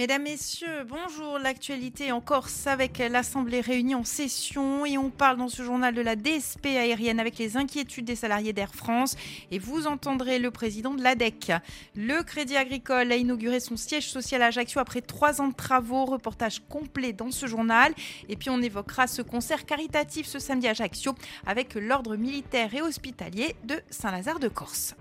Mesdames, Messieurs, bonjour. L'actualité en Corse avec l'Assemblée réunie en session et on parle dans ce journal de la DSP aérienne avec les inquiétudes des salariés d'Air France et vous entendrez le président de l'ADEC. Le Crédit Agricole a inauguré son siège social à Ajaccio après trois ans de travaux. Reportage complet dans ce journal. Et puis on évoquera ce concert caritatif ce samedi à Ajaccio avec l'ordre militaire et hospitalier de Saint-Lazare de Corse.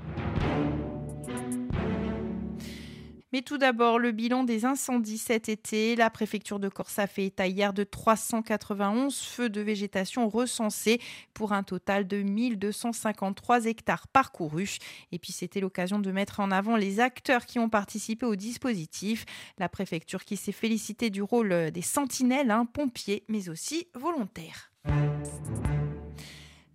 Mais tout d'abord, le bilan des incendies cet été. La préfecture de Corse a fait état hier de 391 feux de végétation recensés pour un total de 1253 hectares parcourus. Et puis c'était l'occasion de mettre en avant les acteurs qui ont participé au dispositif. La préfecture qui s'est félicitée du rôle des sentinelles, hein, pompiers, mais aussi volontaires.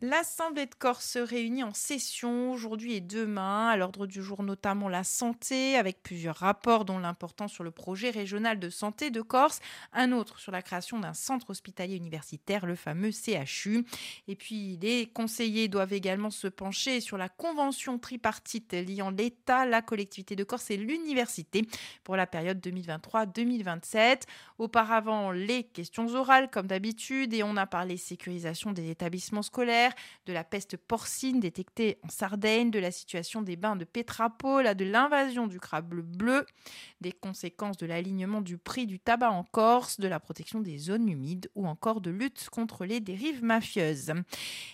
L'Assemblée de Corse se réunit en session aujourd'hui et demain. À l'ordre du jour, notamment la santé, avec plusieurs rapports, dont l'importance sur le projet régional de santé de Corse, un autre sur la création d'un centre hospitalier universitaire, le fameux CHU. Et puis, les conseillers doivent également se pencher sur la convention tripartite liant l'État, la collectivité de Corse et l'université pour la période 2023-2027. Auparavant, les questions orales, comme d'habitude, et on a parlé sécurisation des établissements scolaires de la peste porcine détectée en Sardaigne, de la situation des bains de Pétrapole, de l'invasion du crabe bleu, des conséquences de l'alignement du prix du tabac en Corse, de la protection des zones humides ou encore de lutte contre les dérives mafieuses.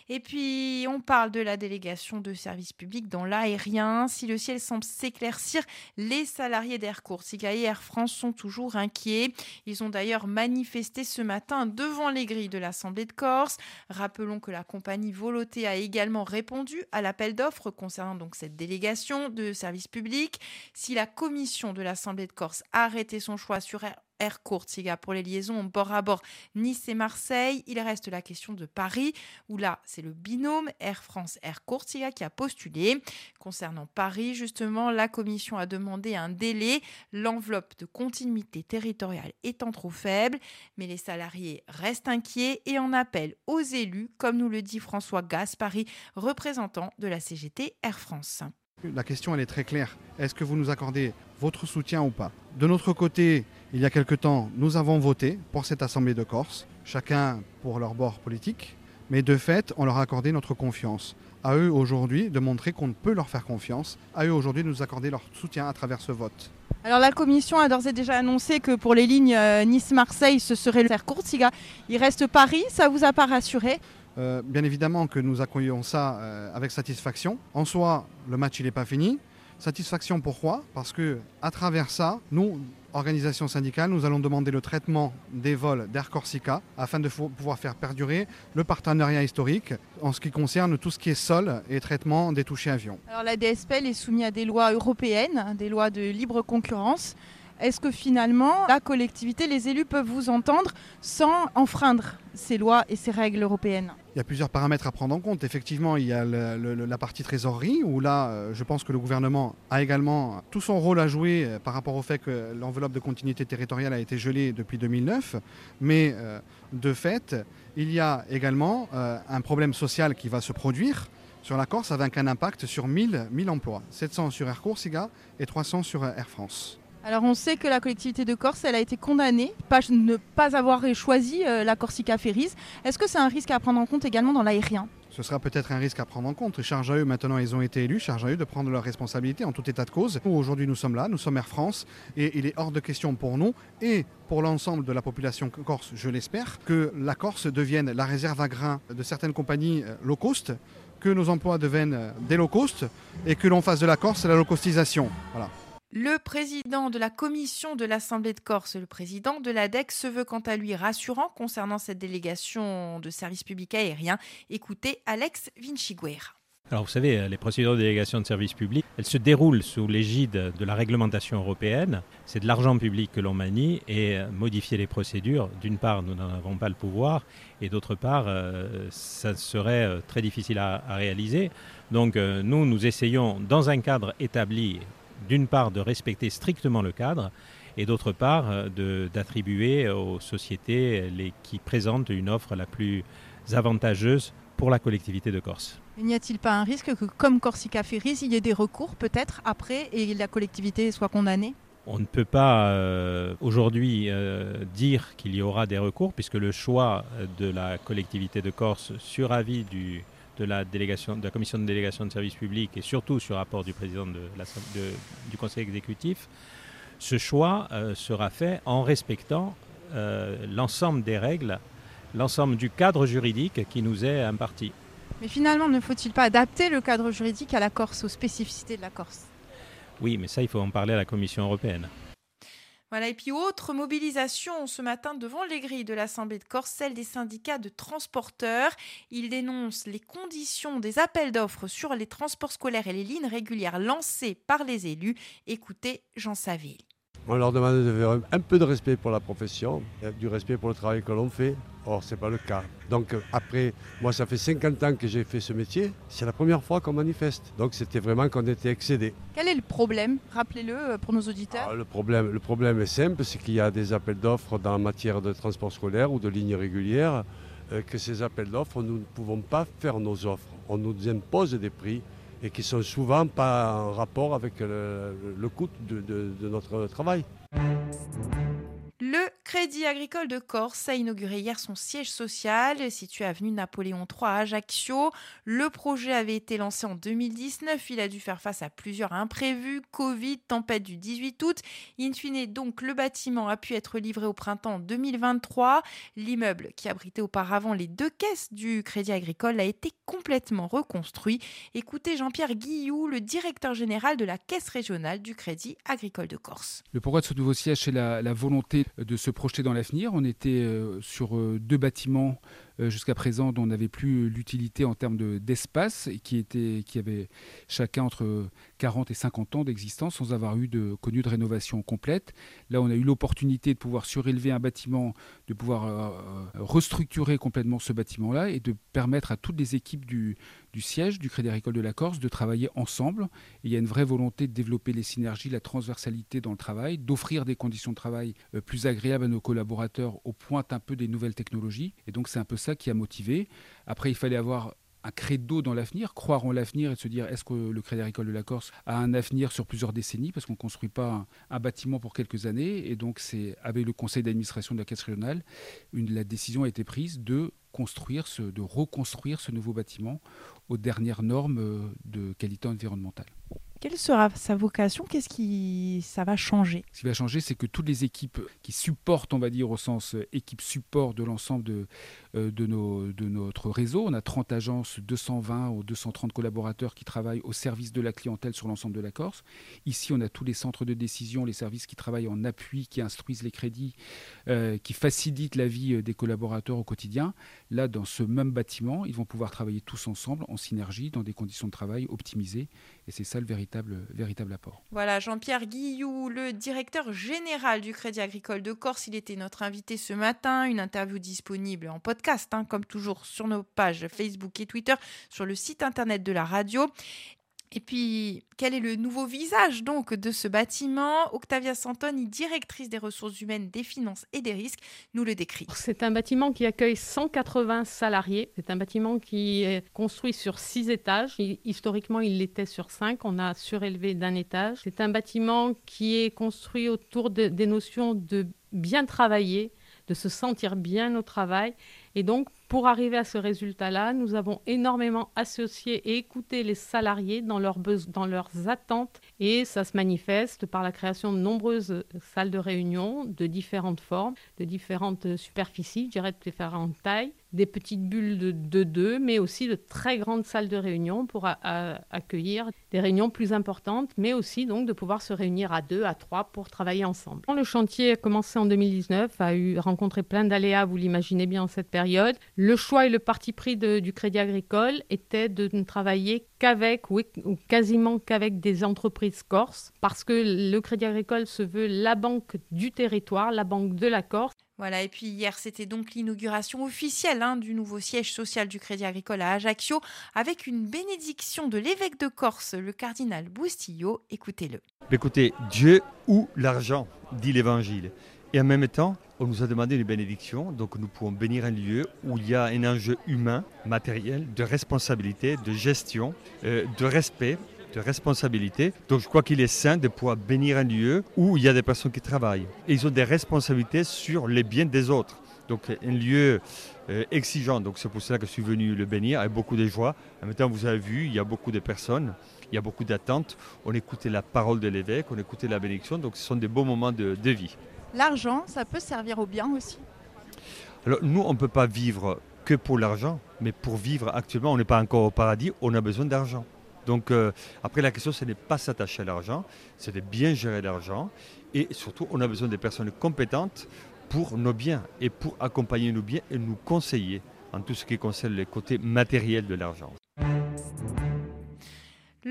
Et puis, on parle de la délégation de services publics dans l'aérien. Si le ciel semble s'éclaircir, les salariés d'Air Corsica et Air France sont toujours inquiets. Ils ont d'ailleurs manifesté ce matin devant les grilles de l'Assemblée de Corse. Rappelons que la compagnie Voloté a également répondu à l'appel d'offres concernant donc cette délégation de services publics. Si la commission de l'Assemblée de Corse a arrêté son choix sur Air Courtiga pour les liaisons bord à bord Nice et Marseille. Il reste la question de Paris, où là, c'est le binôme Air France Air Courtiga qui a postulé. Concernant Paris, justement, la commission a demandé un délai, l'enveloppe de continuité territoriale étant trop faible, mais les salariés restent inquiets et en appellent aux élus, comme nous le dit François Gaspari, représentant de la CGT Air France. La question, elle est très claire. Est-ce que vous nous accordez votre soutien ou pas? De notre côté, il y a quelque temps, nous avons voté pour cette Assemblée de Corse, chacun pour leur bord politique, mais de fait, on leur a accordé notre confiance. À eux aujourd'hui de montrer qu'on peut leur faire confiance, à eux aujourd'hui de nous accorder leur soutien à travers ce vote. Alors la commission a d'ores et déjà annoncé que pour les lignes euh, Nice-Marseille, ce serait le faire Courtiga. Il reste Paris, ça vous a pas rassuré? Euh, bien évidemment que nous accueillons ça euh, avec satisfaction. En soi, le match n'est pas fini. Satisfaction pourquoi? Parce que à travers ça, nous, organisation syndicale, nous allons demander le traitement des vols d'Air Corsica afin de pouvoir faire perdurer le partenariat historique en ce qui concerne tout ce qui est sol et traitement des touchés avions. Alors la DSPL est soumise à des lois européennes, des lois de libre concurrence. Est-ce que finalement, la collectivité, les élus peuvent vous entendre sans enfreindre ces lois et ces règles européennes? Il y a plusieurs paramètres à prendre en compte. Effectivement, il y a la partie trésorerie, où là, euh, je pense que le gouvernement a également tout son rôle à jouer euh, par rapport au fait que l'enveloppe de continuité territoriale a été gelée depuis 2009. Mais euh, de fait, il y a également un problème social qui va se produire sur la Corse avec un impact sur 1000, 1000 emplois. 700 sur Air Corsica et 300 sur Air France. Alors on sait que la collectivité de Corse, elle a été condamnée ne pas avoir choisi euh, la Corsica Ferries. Est-ce que c'est un risque à prendre en compte également dans l'aérien? Ce sera peut-être un risque à prendre en compte. Charge à eux, maintenant ils ont été élus, charge à eux de prendre leurs responsabilités en tout état de cause. Aujourd'hui nous sommes là, nous sommes Air France et il est hors de question pour nous et pour l'ensemble de la population corse, je l'espère, que la Corse devienne la réserve à grains de certaines compagnies euh, low cost, que nos emplois deviennent euh, des low cost et que l'on fasse de la Corse la low costisation. Voilà. Le président de la commission de l'Assemblée de Corse, le président de l'ADEC, se veut quant à lui rassurant concernant cette délégation de services publics aériens. Écoutez Alex Vinciguerra. Alors vous savez, les procédures de délégation de services publics, elles se déroulent sous l'égide de la réglementation européenne. C'est de l'argent public que l'on manie et modifier les procédures, d'une part, nous n'en avons pas le pouvoir et d'autre part, euh, ça serait euh, très difficile à, réaliser. Donc euh, nous, nous essayons, dans un cadre établi d'une part de respecter strictement le cadre et d'autre part d'attribuer aux sociétés les, qui présentent une offre la plus avantageuse pour la collectivité de Corse. N'y a-t-il pas un risque que, comme Corsica Ferries, il y ait des recours peut-être après et la collectivité soit condamnée? On ne peut pas euh, aujourd'hui euh, dire qu'il y aura des recours puisque le choix de la collectivité de Corse sur avis du, de, la délégation, de la commission de délégation de services publics et surtout sur rapport du président de du conseil exécutif, ce choix euh, sera fait en respectant l'ensemble des règles, l'ensemble du cadre juridique qui nous est imparti. Mais finalement, ne faut-il pas adapter le cadre juridique à la Corse, aux spécificités de la Corse? Oui, mais ça, il faut en parler à la Commission européenne. Voilà, et puis autre mobilisation ce matin devant les grilles de l'Assemblée de Corse, celle des syndicats de transporteurs. Ils dénoncent les conditions des appels d'offres sur les transports scolaires et les lignes régulières lancés par les élus. Écoutez Jean Saville. On leur demande de faire un peu de respect pour la profession, du respect pour le travail que l'on fait. Or, ce n'est pas le cas. Donc, après, moi, ça fait 50 ans que j'ai fait ce métier. C'est la première fois qu'on manifeste. Donc, c'était vraiment qu'on était excédé. Quel est le problème Rappelez-le euh, pour nos auditeurs. Ah, le, problème, le problème est simple c'est qu'il y a des appels d'offres dans la matière de transport scolaire ou de lignes régulières. Euh, que ces appels d'offres, nous ne pouvons pas faire nos offres. On nous impose des prix et qui sont souvent pas en rapport avec le, coût de notre travail. Crédit agricole de Corse a inauguré hier son siège social situé avenue Napoléon III à Ajaccio. Le projet avait été lancé en 2019. Il a dû faire face à plusieurs imprévus, Covid, tempête du 18 août. In fine, donc, le bâtiment a pu être livré au printemps 2023. L'immeuble qui abritait auparavant les deux caisses du Crédit agricole a été complètement reconstruit. Écoutez Jean-Pierre Guillou, le directeur général de la Caisse régionale du Crédit agricole de Corse. Le pourquoi de ce nouveau siège, c'est la, la volonté de se projeter dans l'avenir. On était euh, sur euh, deux bâtiments jusqu'à présent dont on n'avait plus l'utilité en termes d'espace et qui, étaient, qui chacun entre 40 et 50 ans d'existence sans avoir eu de, connu de rénovation complète. Là, on a eu l'opportunité de pouvoir surélever un bâtiment, de pouvoir restructurer complètement ce bâtiment-là et de permettre à toutes les équipes du, du siège du Crédit Agricole de la Corse de travailler ensemble. il y a une vraie volonté de développer les synergies, la transversalité dans le travail, d'offrir des conditions de travail euh, plus agréables à nos collaborateurs au point un peu des nouvelles technologies. Et donc c'est un peu ça qui a motivé. Après, il fallait avoir un credo dans l'avenir, croire en l'avenir et se dire est-ce que le Crédit Agricole de la Corse a un avenir sur plusieurs décennies? Parce qu'on ne construit pas un, bâtiment pour quelques années et donc c'est avec le conseil d'administration de la Caisse régionale la décision a été prise de construire ce, de reconstruire ce nouveau bâtiment aux dernières normes euh, de qualité environnementale. Quelle sera sa vocation? Qu'est-ce qui ça va changer? Ce qui va changer, c'est que toutes les équipes qui supportent, on va dire au sens euh, équipe support de l'ensemble de, euh, de, notre réseau, on a 30 agences, 220 ou 230 collaborateurs qui travaillent au service de la clientèle sur l'ensemble de la Corse. Ici, on a tous les centres de décision, les services qui travaillent en appui, qui instruisent les crédits, qui facilitent la vie des collaborateurs au quotidien. Là, dans ce même bâtiment, ils vont pouvoir travailler tous ensemble en synergie, dans des conditions de travail optimisées. Et c'est ça le véritable, Voilà, Jean-Pierre Guillou, le directeur général du Crédit Agricole de Corse. Il était notre invité ce matin. Une interview disponible en podcast, hein, comme toujours, sur nos pages Facebook et Twitter, sur le site internet de la radio. Et puis, quel est le nouveau visage donc de ce bâtiment? Octavia Santoni, directrice des ressources humaines, des finances et des risques, nous le décrit. C'est un bâtiment qui accueille 180 salariés. C'est un bâtiment qui est construit sur six étages. Historiquement, il l'était sur cinq. On a surélevé d'un étage. C'est un bâtiment qui est construit autour des notions de bien travailler, de se sentir bien au travail. Et donc, pour arriver à ce résultat-là, nous avons énormément associé et écouté les salariés dans leurs, dans leurs attentes. Et ça se manifeste par la création de nombreuses salles de réunion de différentes formes, de différentes superficies, je dirais de différentes tailles, des petites bulles de, deux, mais aussi de très grandes salles de réunion pour accueillir des réunions plus importantes, mais aussi donc de pouvoir se réunir à deux, à trois pour travailler ensemble. Le chantier a commencé en 2019, a eu rencontré plein d'aléas, vous l'imaginez bien en cette période. Le choix et le parti pris du Crédit Agricole était de ne travailler qu'avec ou, quasiment qu'avec des entreprises corses parce que le Crédit Agricole se veut la banque du territoire, la banque de la Corse. Voilà, et puis hier, c'était donc l'inauguration officielle hein, du nouveau siège social du Crédit Agricole à Ajaccio, avec une bénédiction de l'évêque de Corse, le cardinal Boustillot. Écoutez-le. Écoutez, Dieu ou l'argent, dit l'Évangile. Et en même temps, on nous a demandé une bénédiction, donc nous pouvons bénir un lieu où il y a un enjeu humain, matériel, de responsabilité, de gestion, euh, de respect, de responsabilité. Donc je crois qu'il est sain de pouvoir bénir un lieu où il y a des personnes qui travaillent. Et ils ont des responsabilités sur les biens des autres. Donc un lieu euh, exigeant. Donc c'est pour cela que je suis venu le bénir avec beaucoup de joie. En même temps, vous avez vu, il y a beaucoup de personnes, il y a beaucoup d'attentes. On écoutait la parole de l'évêque, on écoutait la bénédiction. Donc ce sont des beaux moments de, de vie. L'argent, ça peut servir au bien aussi? Alors nous, on ne peut pas vivre que pour l'argent, mais pour vivre actuellement, on n'est pas encore au paradis, on a besoin d'argent. Donc euh, après la question, ce n'est pas s'attacher à l'argent, c'est de bien gérer l'argent. Et surtout, on a besoin des personnes compétentes pour nos biens et pour accompagner nos biens et nous conseiller en tout ce qui concerne les côtés matériels de l'argent.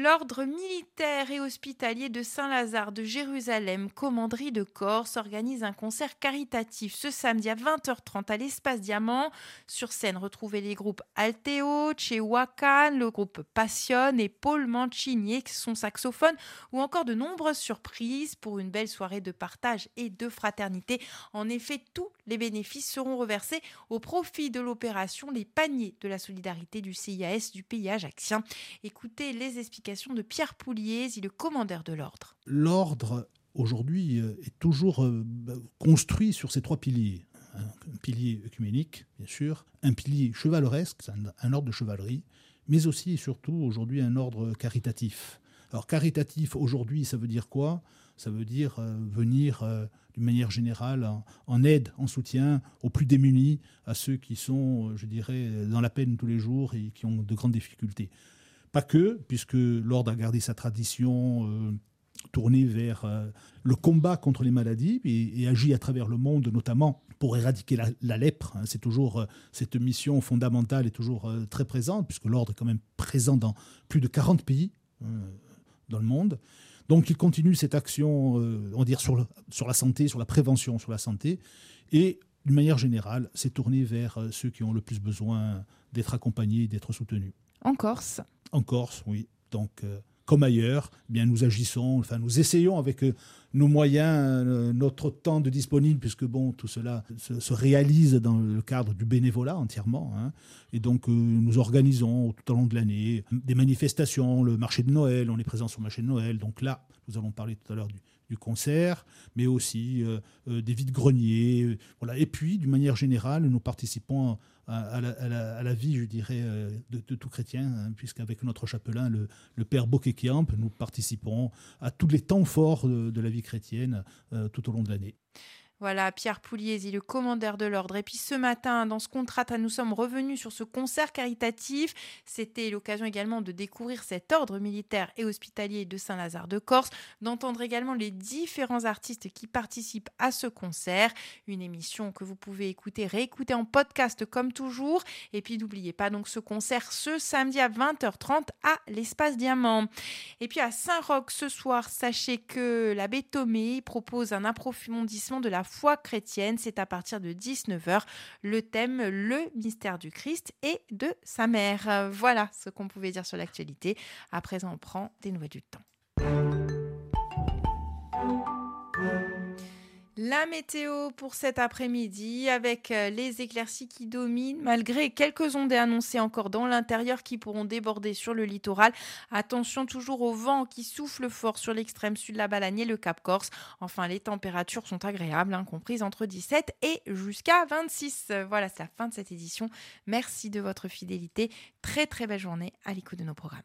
L'ordre militaire et hospitalier de Saint-Lazare de Jérusalem, commanderie de Corse, organise un concert caritatif ce samedi à 20h30 à l'Espace Diamant. Sur scène, retrouvez les groupes Alteo, Chewakan, le groupe Passion et Paul Mancini, son saxophone, ou encore de nombreuses surprises pour une belle soirée de partage et de fraternité. En effet, tous les bénéfices seront reversés au profit de l'opération Les Paniers de la Solidarité du CIAS du pays ajaxien. Écoutez les explications de Pierre Pouliez, il est le commandeur de l'ordre. L'ordre, aujourd'hui, euh, est toujours euh, construit sur ces trois piliers. Un pilier œcuménique, bien sûr, un pilier chevaleresque, un ordre de chevalerie, mais aussi et surtout aujourd'hui un ordre caritatif. Alors caritatif aujourd'hui, ça veut dire quoi? Ça veut dire euh, venir d'une manière générale en, aide, en soutien aux plus démunis, à ceux qui sont, je dirais, dans la peine tous les jours et qui ont de grandes difficultés. Pas que, puisque l'ordre a gardé sa tradition euh, tournée vers euh, le combat contre les maladies et, agit à travers le monde, notamment pour éradiquer la, lèpre. Hein. C'est toujours euh, cette mission fondamentale est toujours très présente, puisque l'ordre est quand même présent dans plus de 40 pays dans le monde. Donc il continue cette action, on va dire, sur, sur la santé, sur la prévention sur la santé. Et d'une manière générale, c'est tourné vers ceux qui ont le plus besoin d'être accompagnés, d'être soutenus. En Corse en Corse, oui. Donc, euh, comme ailleurs, eh bien nous agissons, enfin nous essayons avec euh, nos moyens, euh, notre temps de disponible, puisque bon, tout cela se, réalise dans le cadre du bénévolat entièrement. Hein. et donc nous organisons tout au long de l'année des manifestations, le marché de Noël, on est présent sur le marché de Noël. Donc là, nous allons parler tout à l'heure du, concert, mais aussi des vides-greniers. voilà. Et puis, d'une manière générale, nous participons à, la, vie, je dirais, euh, de, tout chrétien, hein, puisqu'avec notre chapelain, le, père Bokekiamp, nous participons à tous les temps forts de, la vie chrétienne euh, tout au long de l'année. Voilà, Pierre Pouliesi, le commandeur de l'ordre. Et puis ce matin, dans ce contrat, nous sommes revenus sur ce concert caritatif. C'était l'occasion également de découvrir cet ordre militaire et hospitalier de Saint-Lazare de Corse, d'entendre également les différents artistes qui participent à ce concert. Une émission que vous pouvez écouter, réécouter en podcast comme toujours. Et puis n'oubliez pas donc ce concert ce samedi à 20h30 à l'Espace Diamant. Et puis à Saint-Roch ce soir, sachez que l'abbé Thomé propose un approfondissement de la foi chrétienne. C'est à partir de 19h. Le thème, le mystère du Christ et de sa mère. Voilà ce qu'on pouvait dire sur l'actualité. À présent, on prend des nouvelles du temps. La météo pour cet après-midi avec euh, les éclaircies qui dominent malgré quelques ondées annoncées encore dans l'intérieur qui pourront déborder sur le littoral. Attention toujours au vent qui souffle fort sur l'extrême sud de la Balagne et le Cap Corse. Enfin, les températures sont agréables, hein, comprises entre 17 et jusqu'à 26. Voilà, c'est la fin de cette édition. Merci de votre fidélité. Très très belle journée à l'écoute de nos programmes.